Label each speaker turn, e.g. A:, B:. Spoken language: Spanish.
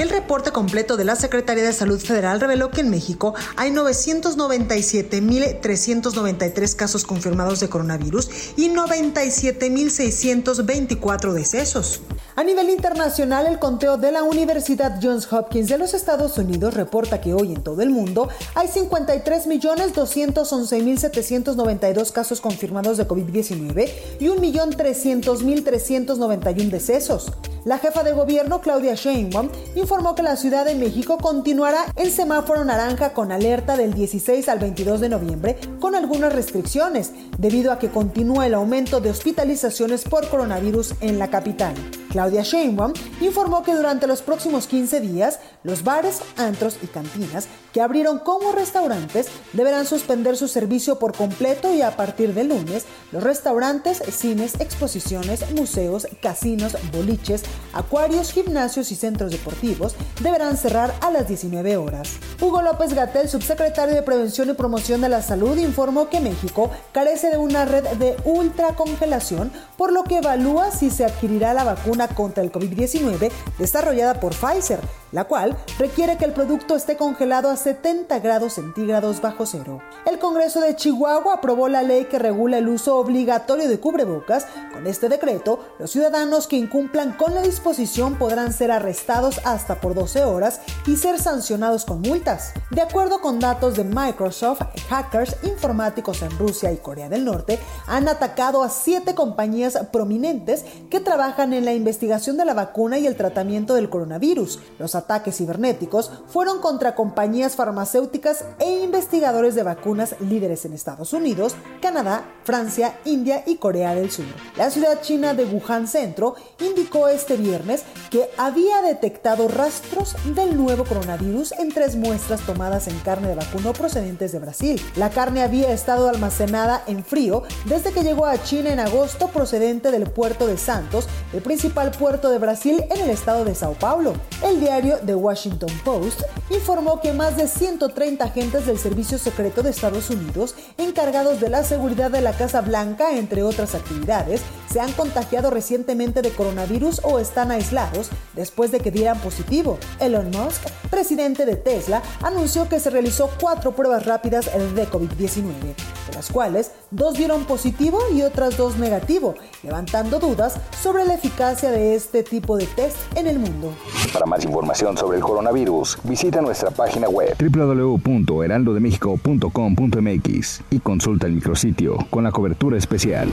A: El reporte completo de la Secretaría de Salud Federal reveló que en México hay 997.393 casos confirmados de coronavirus y 97.624 decesos. A nivel internacional, el conteo de la Universidad Johns Hopkins de los Estados Unidos reporta que hoy en todo el mundo hay 53.211.792 casos confirmados de COVID-19 y 1.300.391 decesos. La jefa de gobierno, Claudia Sheinbaum, informó que la Ciudad de México continuará en semáforo naranja con alerta del 16 al 22 de noviembre con algunas restricciones, debido a que continúa el aumento de hospitalizaciones por coronavirus en la capital. Claudia Sheinbaum informó que durante los próximos 15 días, los bares, antros y cantinas que abrieron como restaurantes deberán suspender su servicio por completo y a partir del lunes, los restaurantes, cines, exposiciones, museos, casinos, boliches, acuarios, gimnasios y centros deportivos deberán cerrar a las 19 horas. Hugo López Gatel, subsecretario de Prevención y Promoción de la Salud, informó que México carece de una red de ultracongelación, por lo que evalúa si se adquirirá la vacuna contra el COVID-19 desarrollada por Pfizer, la cual requiere que el producto esté congelado a 70 grados centígrados bajo cero. El Congreso de Chihuahua aprobó la ley que regula el uso obligatorio de cubrebocas. Con este decreto, los ciudadanos que incumplan con la disposición podrán ser arrestados hasta por 12 horas y ser sancionados con multas. De acuerdo con datos de Microsoft, hackers informáticos en Rusia y Corea del Norte han atacado a siete compañías prominentes que trabajan en la investigación de la vacuna y el tratamiento del coronavirus. Los ataques cibernéticos fueron contra compañías farmacéuticas e investigadores de vacunas líderes en Estados Unidos, Canadá, Francia, India y Corea del Sur. La ciudad china de Wuhan Centro indicó este viernes que había detectado rastros del nuevo coronavirus en tres muestras tomadas en carne de vacuno procedentes de Brasil. La carne había estado almacenada en frío desde que llegó a China en agosto procedente del puerto de Santos, el principal puerto de Brasil en el estado de Sao Paulo. El diario The Washington Post informó que más de 130 agentes del Servicio Secreto de Estados Unidos, encargados de la seguridad de la Casa Blanca, entre otras actividades, se han contagiado recientemente de coronavirus o están aislados después de que dieran positivo. Elon Musk, presidente de Tesla, anunció que se realizó cuatro pruebas rápidas de COVID-19, de las cuales dos dieron positivo y otras dos negativo, levantando dudas sobre la eficacia de este tipo de test en el mundo.
B: Para más información sobre el coronavirus, visita nuestra página web www.heraldodemexico.com.mx y consulta el micrositio con la cobertura especial.